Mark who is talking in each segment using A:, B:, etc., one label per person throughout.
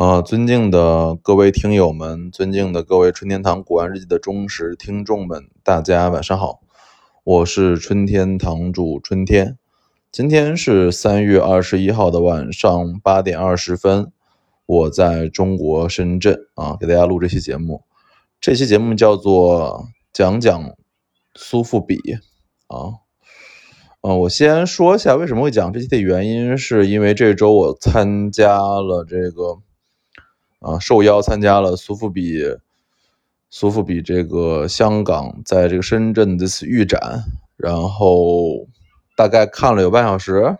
A: 啊，尊敬的各位听友们，尊敬的各位春天堂古玩日记的忠实听众们，大家晚上好，我是春天堂主春天。今天是三月二十一号的晚上八点二十分，我在中国深圳啊，给大家录这期节目。这期节目叫做讲讲苏富比啊。嗯，我先说一下为什么会讲这期的原因，是因为这周我参加了这个。啊，受邀参加了苏富比，苏富比这个香港在这个深圳的次预展，然后大概看了有半小时，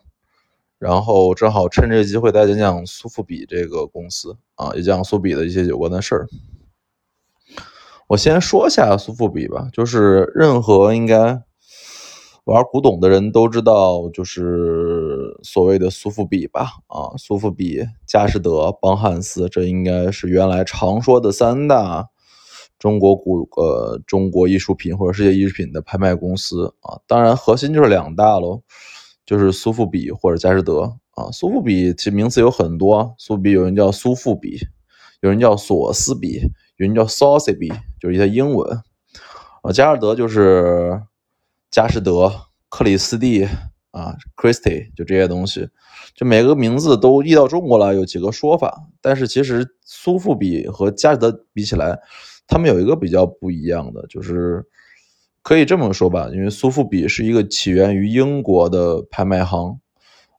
A: 然后正好趁这个机会再讲讲苏富比这个公司啊，也讲苏比的一些有关的事儿。我先说一下苏富比吧，就是任何应该。玩古董的人都知道，就是所谓的苏富比吧？啊，苏富比、佳士得、邦汉斯，这应该是原来常说的三大中国古呃中国艺术品或者世界艺术品的拍卖公司啊。当然，核心就是两大喽，就是苏富比或者佳士得啊。苏富比其实名字有很多，苏富比有人叫苏富比，有人叫索斯比，有人叫 s a u c y 比，就是一些英文啊。佳士得就是。佳士得、克里斯蒂啊，Christie，就这些东西，就每个名字都译到中国来有几个说法，但是其实苏富比和佳士得比起来，他们有一个比较不一样的，就是可以这么说吧，因为苏富比是一个起源于英国的拍卖行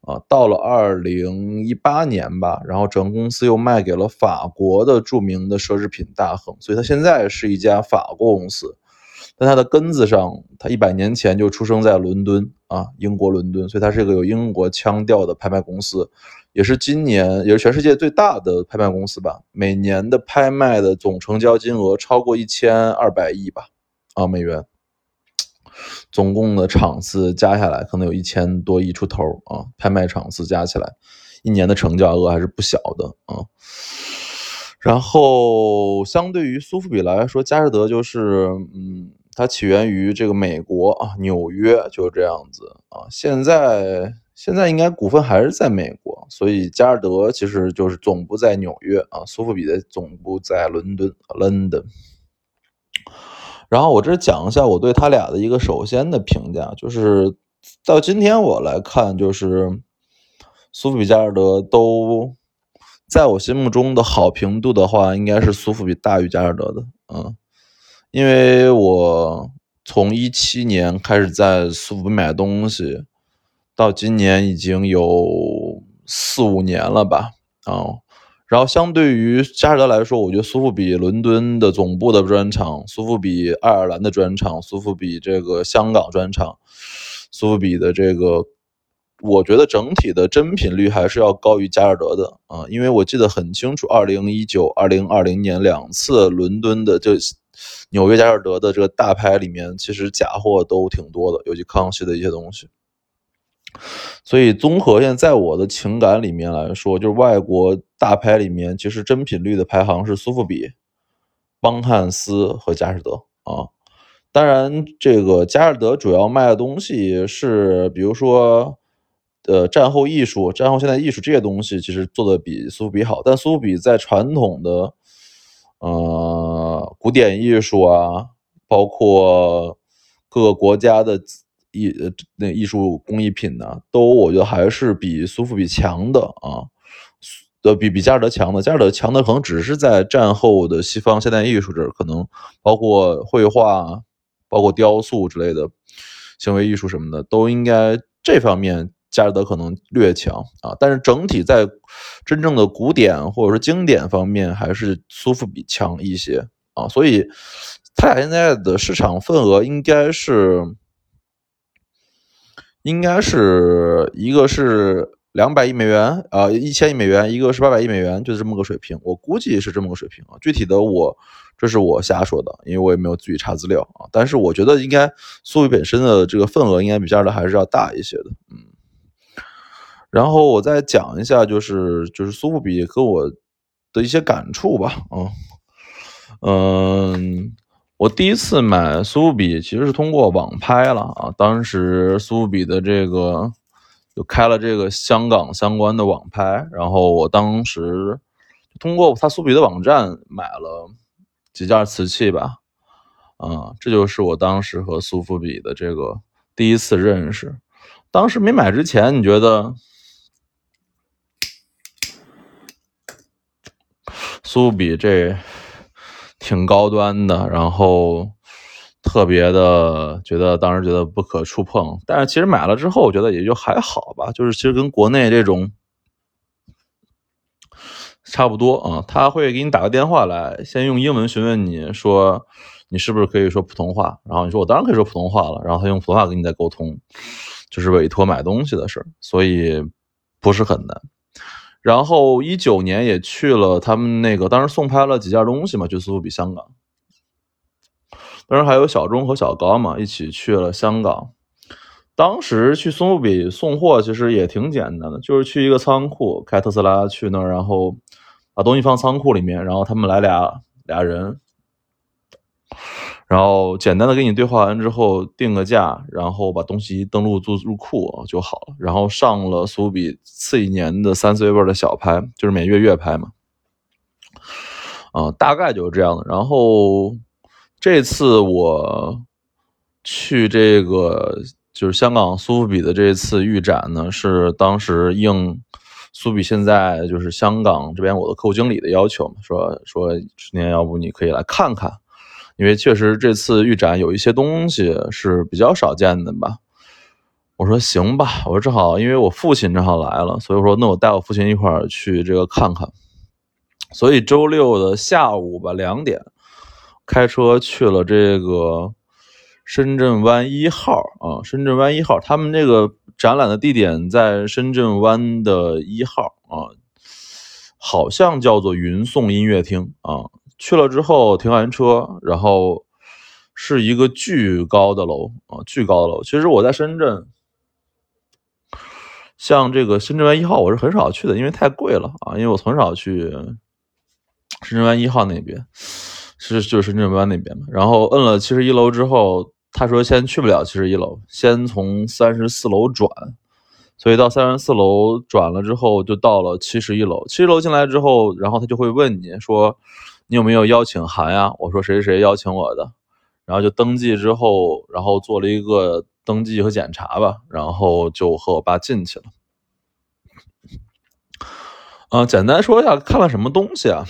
A: 啊，到了二零一八年吧，然后整个公司又卖给了法国的著名的奢侈品大亨，所以它现在是一家法国公司。但它的根子上，它一百年前就出生在伦敦啊，英国伦敦，所以它是一个有英国腔调的拍卖公司，也是今年也是全世界最大的拍卖公司吧。每年的拍卖的总成交金额超过一千二百亿吧，啊美元，总共的场次加下来可能有一千多亿出头啊，拍卖场次加起来，一年的成交额还是不小的啊。然后相对于苏富比来说，佳士得就是嗯。它起源于这个美国啊，纽约就是这样子啊。现在现在应该股份还是在美国，所以佳士得其实就是总部在纽约啊，苏富比的总部在伦敦 （London）。然后我这讲一下我对他俩的一个首先的评价，就是到今天我来看，就是苏富比、佳士得都在我心目中的好评度的话，应该是苏富比大于佳士得的，嗯。因为我从一七年开始在苏富比买东西，到今年已经有四五年了吧，啊，然后相对于佳士得来说，我觉得苏富比伦敦的总部的专场，苏富比爱尔兰的专场，苏富比这个香港专场，苏富比的这个，我觉得整体的真品率还是要高于佳士得的啊，因为我记得很清楚，二零一九、二零二零年两次伦敦的就。纽约佳士得的这个大牌里面，其实假货都挺多的，尤其康熙的一些东西。所以综合现在我的情感里面来说，就是外国大牌里面，其实真品率的排行是苏富比、邦汉斯和佳士得啊。当然，这个佳士得主要卖的东西是，比如说，呃，战后艺术、战后现代艺术这些东西，其实做的比苏富比好。但苏富比在传统的。呃，古典艺术啊，包括各个国家的艺那艺术工艺品呢，都我觉得还是比苏富比强的啊，呃，比比佳士得强的。佳士得强的可能只是在战后的西方现代艺术这儿，可能包括绘画、包括雕塑之类的行为艺术什么的，都应该这方面。佳士得可能略强啊，但是整体在真正的古典或者说经典方面，还是苏富比强一些啊。所以，他俩现在的市场份额应该是，应该是一个是两百亿美元啊，一千亿美元，一个是八百亿美元，就是这么个水平。我估计是这么个水平啊。具体的我这是我瞎说的，因为我也没有自己查资料啊。但是我觉得应该苏富比本身的这个份额应该比佳士得还是要大一些的，嗯。然后我再讲一下，就是就是苏富比和我的一些感触吧，啊，嗯，我第一次买苏富比其实是通过网拍了啊，当时苏富比的这个就开了这个香港相关的网拍，然后我当时通过他苏比的网站买了几件瓷器吧，啊，这就是我当时和苏富比的这个第一次认识。当时没买之前，你觉得苏比这挺高端的，然后特别的觉得当时觉得不可触碰，但是其实买了之后，我觉得也就还好吧，就是其实跟国内这种。差不多啊，他会给你打个电话来，先用英文询问你说你是不是可以说普通话，然后你说我当然可以说普通话了，然后他用普通话跟你再沟通，就是委托买东西的事儿，所以不是很难。然后一九年也去了他们那个，当时送拍了几件东西嘛，就苏富比香港，当时还有小钟和小高嘛，一起去了香港。当时去苏富比送货其实也挺简单的，就是去一个仓库，开特斯拉去那儿，然后把东西放仓库里面，然后他们来俩俩人，然后简单的跟你对话完之后定个价，然后把东西登录入入库就好了。然后上了苏比次一年的三四月份的小拍，就是每月月拍嘛，啊，大概就是这样的。然后这次我去这个。就是香港苏富比的这次预展呢，是当时应苏比现在就是香港这边我的客户经理的要求嘛，说说今年要不你可以来看看，因为确实这次预展有一些东西是比较少见的吧。我说行吧，我说正好因为我父亲正好来了，所以说那我带我父亲一块儿去这个看看。所以周六的下午吧两点，开车去了这个。深圳湾一号啊，深圳湾一号，他们这个展览的地点在深圳湾的一号啊，好像叫做云颂音乐厅啊。去了之后停完车，然后是一个巨高的楼啊，巨高的楼。其实我在深圳，像这个深圳湾一号，我是很少去的，因为太贵了啊。因为我很少去深圳湾一号那边，是就是深圳湾那边嘛。然后摁了七十一楼之后。他说：“先去不了七十一楼，先从三十四楼转，所以到三十四楼转了之后，就到了七十一楼。七十楼进来之后，然后他就会问你说：‘你有没有邀请函呀？’我说：‘谁谁谁邀请我的。’然后就登记之后，然后做了一个登记和检查吧，然后就和我爸进去了。嗯，简单说一下看了什么东西啊？”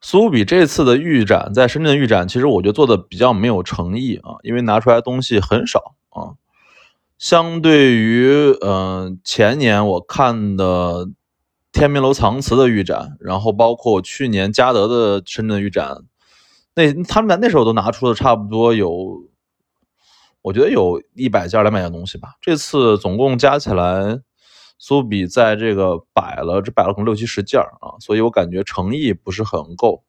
A: 苏比这次的预展在深圳预展，其实我觉得做的比较没有诚意啊，因为拿出来东西很少啊。相对于嗯前年我看的天明楼藏瓷的预展，然后包括去年嘉德的深圳预展，那他们在那时候都拿出了差不多有，我觉得有一百件两百件东西吧。这次总共加起来。苏比在这个摆了，这摆了可能六七十件啊，所以我感觉诚意不是很够。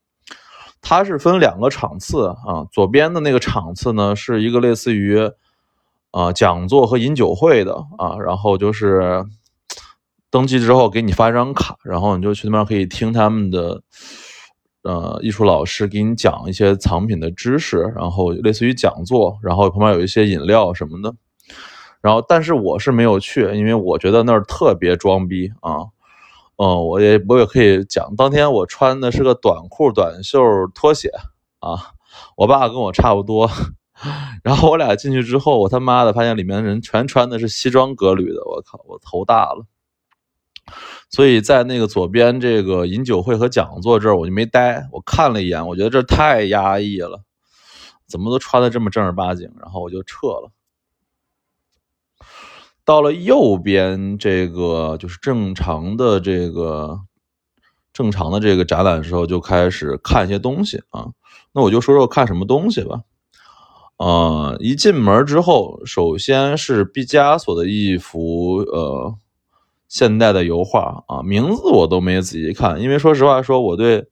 A: 它是分两个场次啊，左边的那个场次呢是一个类似于啊讲座和饮酒会的啊，然后就是登记之后给你发一张卡，然后你就去那边可以听他们的呃艺术老师给你讲一些藏品的知识，然后类似于讲座，然后旁边有一些饮料什么的。然后，但是我是没有去，因为我觉得那儿特别装逼啊。嗯，我也我也可以讲，当天我穿的是个短裤、短袖、拖鞋啊。我爸跟我差不多。然后我俩进去之后，我他妈的发现里面人全穿的是西装革履的，我靠，我头大了。所以在那个左边这个饮酒会和讲座这儿，我就没待。我看了一眼，我觉得这太压抑了，怎么都穿的这么正儿八经，然后我就撤了。到了右边这个就是正常的这个正常的这个展览的时候，就开始看一些东西啊。那我就说说看什么东西吧。啊，一进门之后，首先是毕加索的一幅呃现代的油画啊，名字我都没仔细看，因为说实话说我对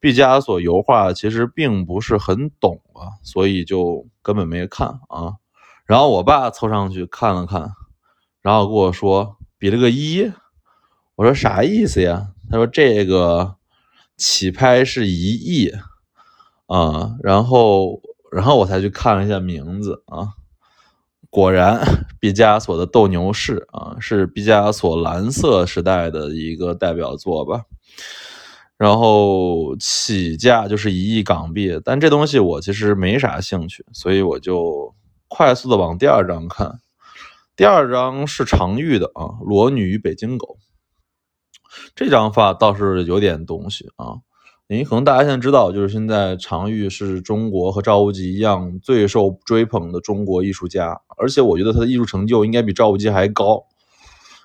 A: 毕加索油画其实并不是很懂啊，所以就根本没看啊。然后我爸凑上去看了看，然后跟我说比了个一，我说啥意思呀？他说这个起拍是一亿啊，然后然后我才去看了一下名字啊，果然，毕加索的《斗牛士》啊，是毕加索蓝色时代的一个代表作吧。然后起价就是一亿港币，但这东西我其实没啥兴趣，所以我就快速的往第二张看。第二张是常玉的啊，《裸女与北京狗》。这张画倒是有点东西啊，您可能大家现在知道，就是现在常玉是中国和赵无极一样最受追捧的中国艺术家，而且我觉得他的艺术成就应该比赵无极还高。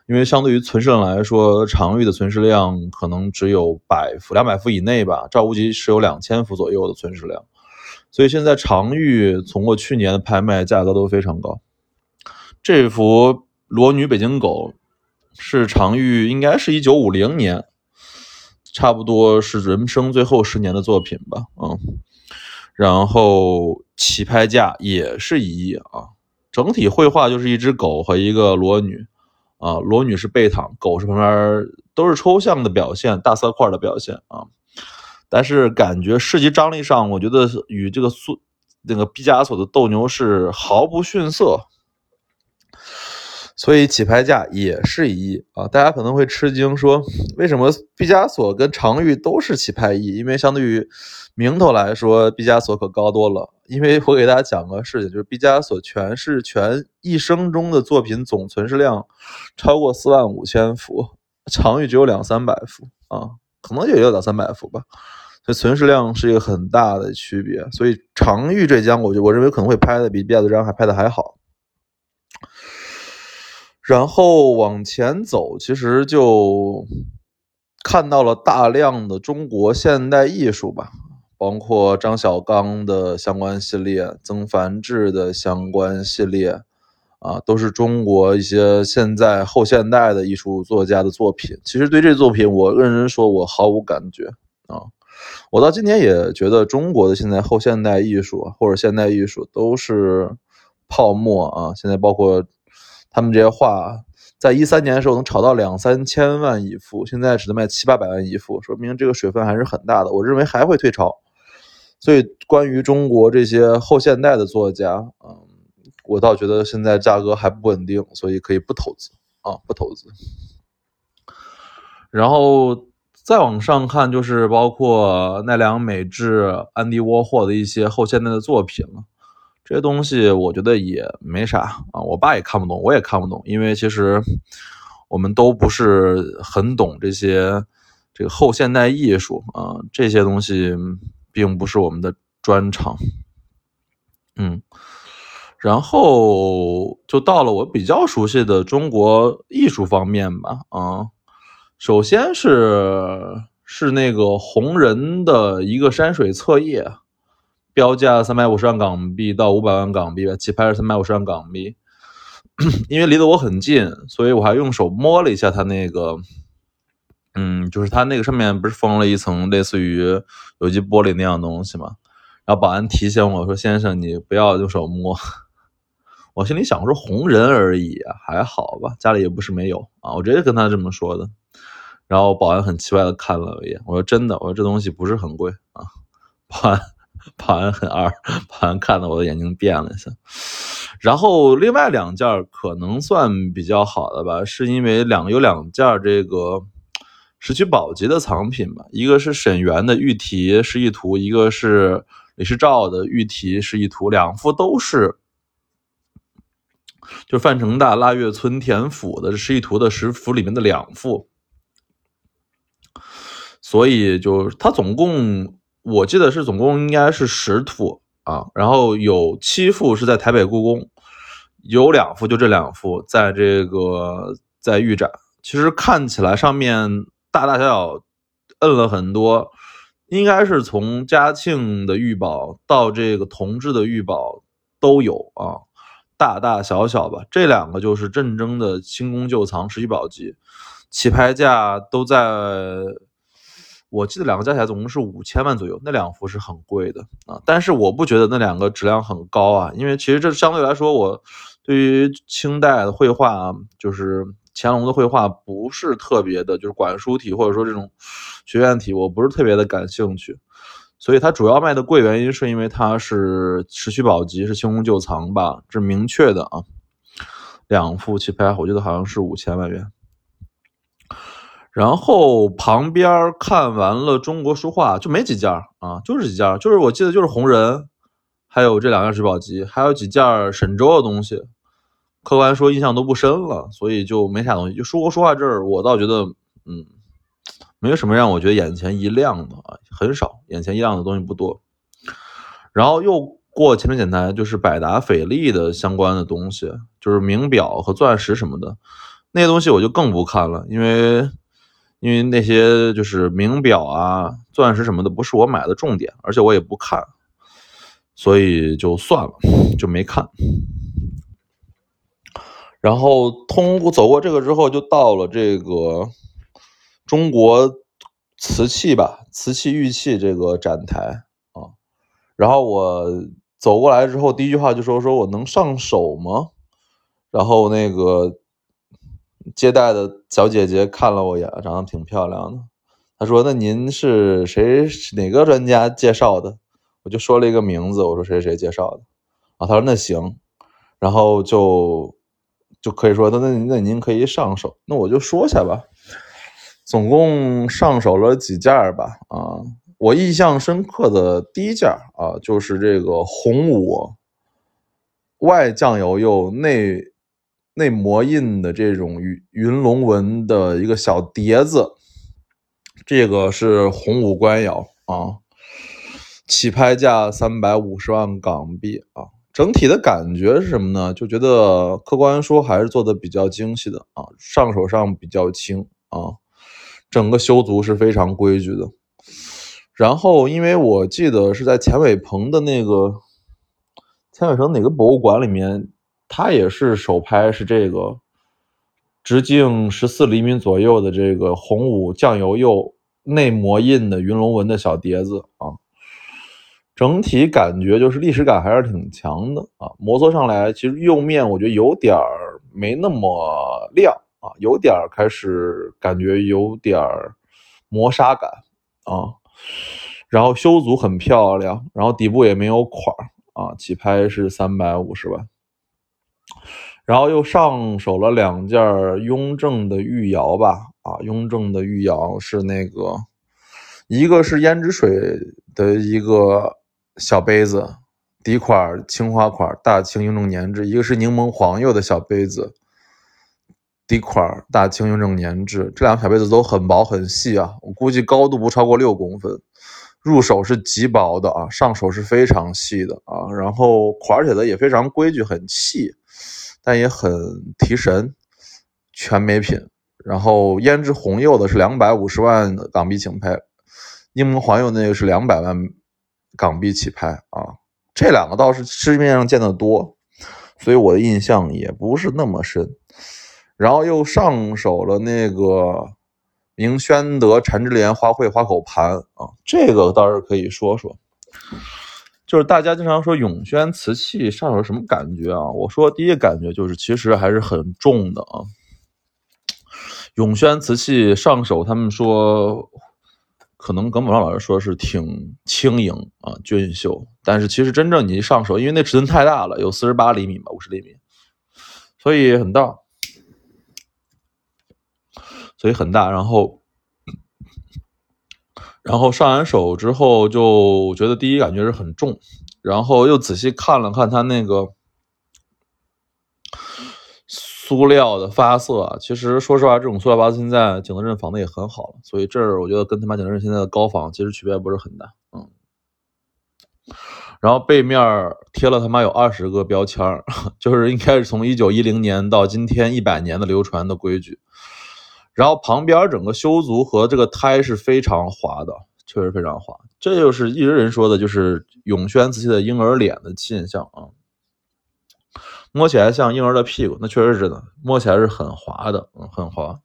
A: 因为相对于存世量来说，常玉的存世量可能只有百幅、两百幅以内吧。赵无极是有两千幅左右的存世量，所以现在常玉从过去年的拍卖，价格都非常高。这幅《裸女北京狗》是常玉，应该是一九五零年，差不多是人生最后十年的作品吧。嗯，然后起拍价也是一亿啊。整体绘画就是一只狗和一个裸女。啊，裸女是背躺，狗是旁边，都是抽象的表现，大色块的表现啊。但是感觉视觉张力上，我觉得与这个苏那个毕加索的斗牛士毫不逊色。所以起拍价也是一亿啊！大家可能会吃惊，说为什么毕加索跟常玉都是起拍亿？因为相对于名头来说，毕加索可高多了。因为我给大家讲个事情，就是毕加索全是全一生中的作品总存世量超过四万五千幅，常玉只有两三百幅啊，可能也有两三百幅吧。所以存世量是一个很大的区别。所以常玉这张，我就我认为可能会拍的比毕加索这张还拍的还好。然后往前走，其实就看到了大量的中国现代艺术吧，包括张小刚的相关系列、曾梵志的相关系列，啊，都是中国一些现在后现代的艺术作家的作品。其实对这作品，我认真说，我毫无感觉啊。我到今天也觉得中国的现在后现代艺术或者现代艺术都是泡沫啊。现在包括。他们这些画，在一三年的时候能炒到两三千万一幅，现在只能卖七八百万一幅，说明这个水分还是很大的。我认为还会退潮。所以，关于中国这些后现代的作家，嗯，我倒觉得现在价格还不稳定，所以可以不投资啊，不投资。然后再往上看，就是包括奈良美智、安迪沃霍的一些后现代的作品了。这些东西我觉得也没啥啊，我爸也看不懂，我也看不懂，因为其实我们都不是很懂这些这个后现代艺术啊，这些东西并不是我们的专长。嗯，然后就到了我比较熟悉的中国艺术方面吧，啊，首先是是那个红人的一个山水册页。标价三百五十万港币到五百万港币吧，起拍是三百五十万港币。因为离得我很近，所以我还用手摸了一下它那个，嗯，就是它那个上面不是封了一层类似于有机玻璃那样东西吗？然后保安提醒我说：“先生，你不要用手摸。”我心里想说：“红人而已，还好吧，家里也不是没有啊。”我直接跟他这么说的。然后保安很奇怪的看了一眼，我说：“真的，我说这东西不是很贵啊。”保安。保安很二，保安看到我的眼睛变了一下。然后另外两件可能算比较好的吧，是因为两有两件这个石渠宝笈的藏品吧，一个是沈园的玉题示意图，一个是李世照的玉题示意图，两幅都是就范成大腊月村田府的示意图的十幅里面的两幅，所以就它总共。我记得是总共应该是十幅啊，然后有七幅是在台北故宫，有两幅就这两幅在这个在预展。其实看起来上面大大小小摁了很多，应该是从嘉庆的御宝到这个同治的御宝都有啊，大大小小吧。这两个就是镇征的清宫旧藏十七宝级，起拍价都在。我记得两个加起来总共是五千万左右，那两幅是很贵的啊，但是我不觉得那两个质量很高啊，因为其实这相对来说，我对于清代的绘画，就是乾隆的绘画不是特别的，就是管书体或者说这种学院体，我不是特别的感兴趣，所以它主要卖的贵，原因是因为它是持续保级，是清宫旧藏吧，这明确的啊。两幅棋牌，我记得好像是五千万元。然后旁边看完了中国书画，就没几件啊，就是几件，就是我记得就是红人，还有这两件持保级，还有几件沈周的东西。客观说印象都不深了，所以就没啥东西。就中国书画这儿，我倒觉得，嗯。没有什么让我觉得眼前一亮的啊，很少，眼前一亮的东西不多。然后又过前面检台，就是百达翡丽的相关的东西，就是名表和钻石什么的，那些东西我就更不看了，因为因为那些就是名表啊、钻石什么的不是我买的重点，而且我也不看，所以就算了，就没看。然后通过走过这个之后，就到了这个。中国瓷器吧，瓷器玉器这个展台啊，然后我走过来之后，第一句话就说：“说我能上手吗？”然后那个接待的小姐姐看了我一眼，长得挺漂亮的。她说：“那您是谁？哪个专家介绍的？”我就说了一个名字，我说：“谁谁介绍的？”啊，她说：“那行。”然后就就可以说：“那那您可以上手。”那我就说下吧。总共上手了几件吧？啊，我印象深刻的第一件啊，就是这个红五外酱油釉内内磨印的这种云云龙纹的一个小碟子，这个是红五官窑啊，起拍价三百五十万港币啊。整体的感觉是什么呢？就觉得客观说还是做的比较精细的啊，上手上比较轻啊。整个修足是非常规矩的，然后因为我记得是在钱伟鹏的那个钱伟鹏哪个博物馆里面，它也是首拍是这个直径十四厘米左右的这个红五酱油釉内磨印的云龙纹的小碟子啊，整体感觉就是历史感还是挺强的啊，摩挲上来其实釉面我觉得有点儿没那么亮。啊，有点儿开始感觉有点儿磨砂感啊，然后修足很漂亮，然后底部也没有款儿啊，起拍是三百五十万，然后又上手了两件雍正的御窑吧，啊，雍正的御窑是那个，一个是胭脂水的一个小杯子，底款青花款，大清雍正年制，一个是柠檬黄釉的小杯子。底款大清雍正年制，这两个小杯子都很薄很细啊，我估计高度不超过六公分，入手是极薄的啊，上手是非常细的啊，然后款写的也非常规矩，很细，但也很提神，全美品。然后胭脂红釉的是两百五十万港币起拍，柠檬黄釉那个是两百万港币起拍啊，这两个倒是市面上见得多，所以我的印象也不是那么深。然后又上手了那个明宣德缠枝莲花卉花口盘啊，这个倒是可以说说。就是大家经常说永宣瓷器上手什么感觉啊？我说第一个感觉就是其实还是很重的啊。永宣瓷器上手，他们说可能耿宝昌老师说是挺轻盈啊俊秀，但是其实真正你一上手，因为那尺寸太大了，有四十八厘米吧，五十厘米，所以很大。所以很大，然后，然后上完手之后就觉得第一感觉是很重，然后又仔细看了看它那个塑料的发色，其实说实话，这种塑料发色现在景德镇仿的也很好了，所以这儿我觉得跟他妈景德镇现在的高仿其实区别不是很大，嗯。然后背面贴了他妈有二十个标签 就是应该是从一九一零年到今天一百年的流传的规矩。然后旁边整个修足和这个胎是非常滑的，确实非常滑。这就是一直人说的，就是永宣瓷器的婴儿脸的现象啊，摸起来像婴儿的屁股，那确实是的，摸起来是很滑的，嗯，很滑。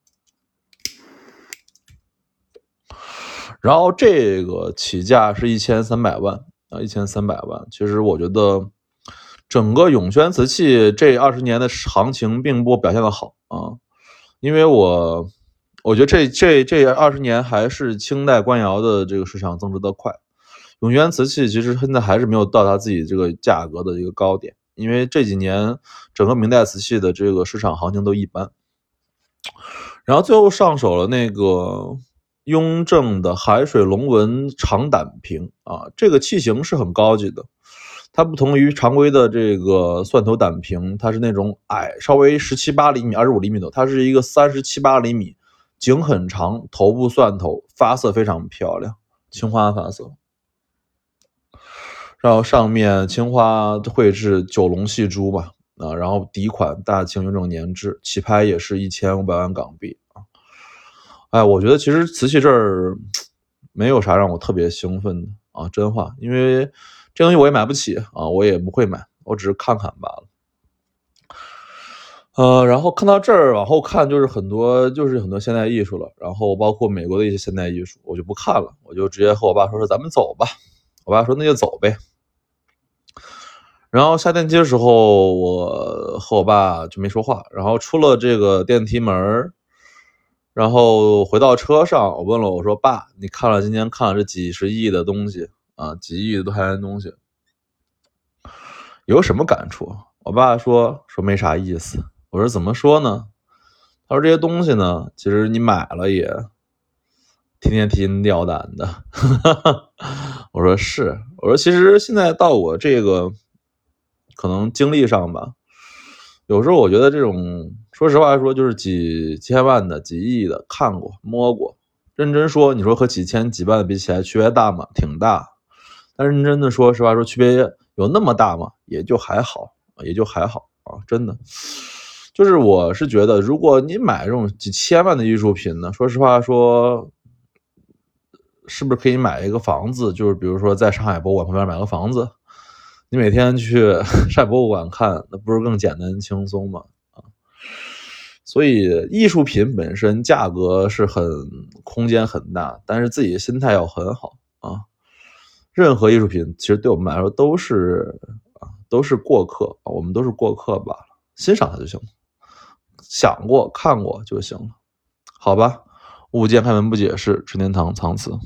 A: 然后这个起价是一千三百万啊，一千三百万。其实我觉得整个永宣瓷器这二十年的行情并不表现的好啊，因为我。我觉得这这这二十年还是清代官窑的这个市场增值的快，永源瓷器其实现在还是没有到达自己这个价格的一个高点，因为这几年整个明代瓷器的这个市场行情都一般。然后最后上手了那个雍正的海水龙纹长胆瓶啊，这个器型是很高级的，它不同于常规的这个蒜头胆瓶，它是那种矮，稍微十七八厘米、二十五厘米的，它是一个三十七八厘米，颈很长，头部蒜头，发色非常漂亮，青花发色。然后上面青花绘制九龙戏珠吧，啊，然后底款大清雍正年制，起拍也是一千五百万港币啊。哎，我觉得其实瓷器这儿没有啥让我特别兴奋的啊，真话，因为这东西我也买不起啊，我也不会买，我只是看看罢了。呃，然后看到这儿往后看就是很多就是很多现代艺术了，然后包括美国的一些现代艺术，我就不看了，我就直接和我爸说说咱们走吧。我爸说那就走呗。然后下电梯的时候，我和我爸就没说话。然后出了这个电梯门然后回到车上，我问了我说：“爸，你看了今天看了这几十亿的东西啊，几亿多块钱东西，有什么感触？”我爸说：“说没啥意思。”我说：“怎么说呢？”他说：“这些东西呢，其实你买了也天天提心吊胆的。”我说：“是。”我说：“其实现在到我这个。”可能经历上吧，有时候我觉得这种，说实话说，就是几千万的、几亿的看过、摸过。认真说，你说和几千、几万的比起来，区别大吗？挺大。但认真的说实话说，区别有那么大吗？也就还好，也就还好啊，真的。就是我是觉得，如果你买这种几千万的艺术品呢，说实话说，是不是可以买一个房子？就是比如说在上海博物馆旁边买个房子。你每天去 上海博物馆看，那不是更简单轻松吗？啊，所以艺术品本身价格是很空间很大，但是自己心态要很好啊。任何艺术品其实对我们来说都是啊，都是过客啊，我们都是过客罢了，欣赏它就行了，想过看过就行了，好吧？物见开门不解释，纯天堂藏词。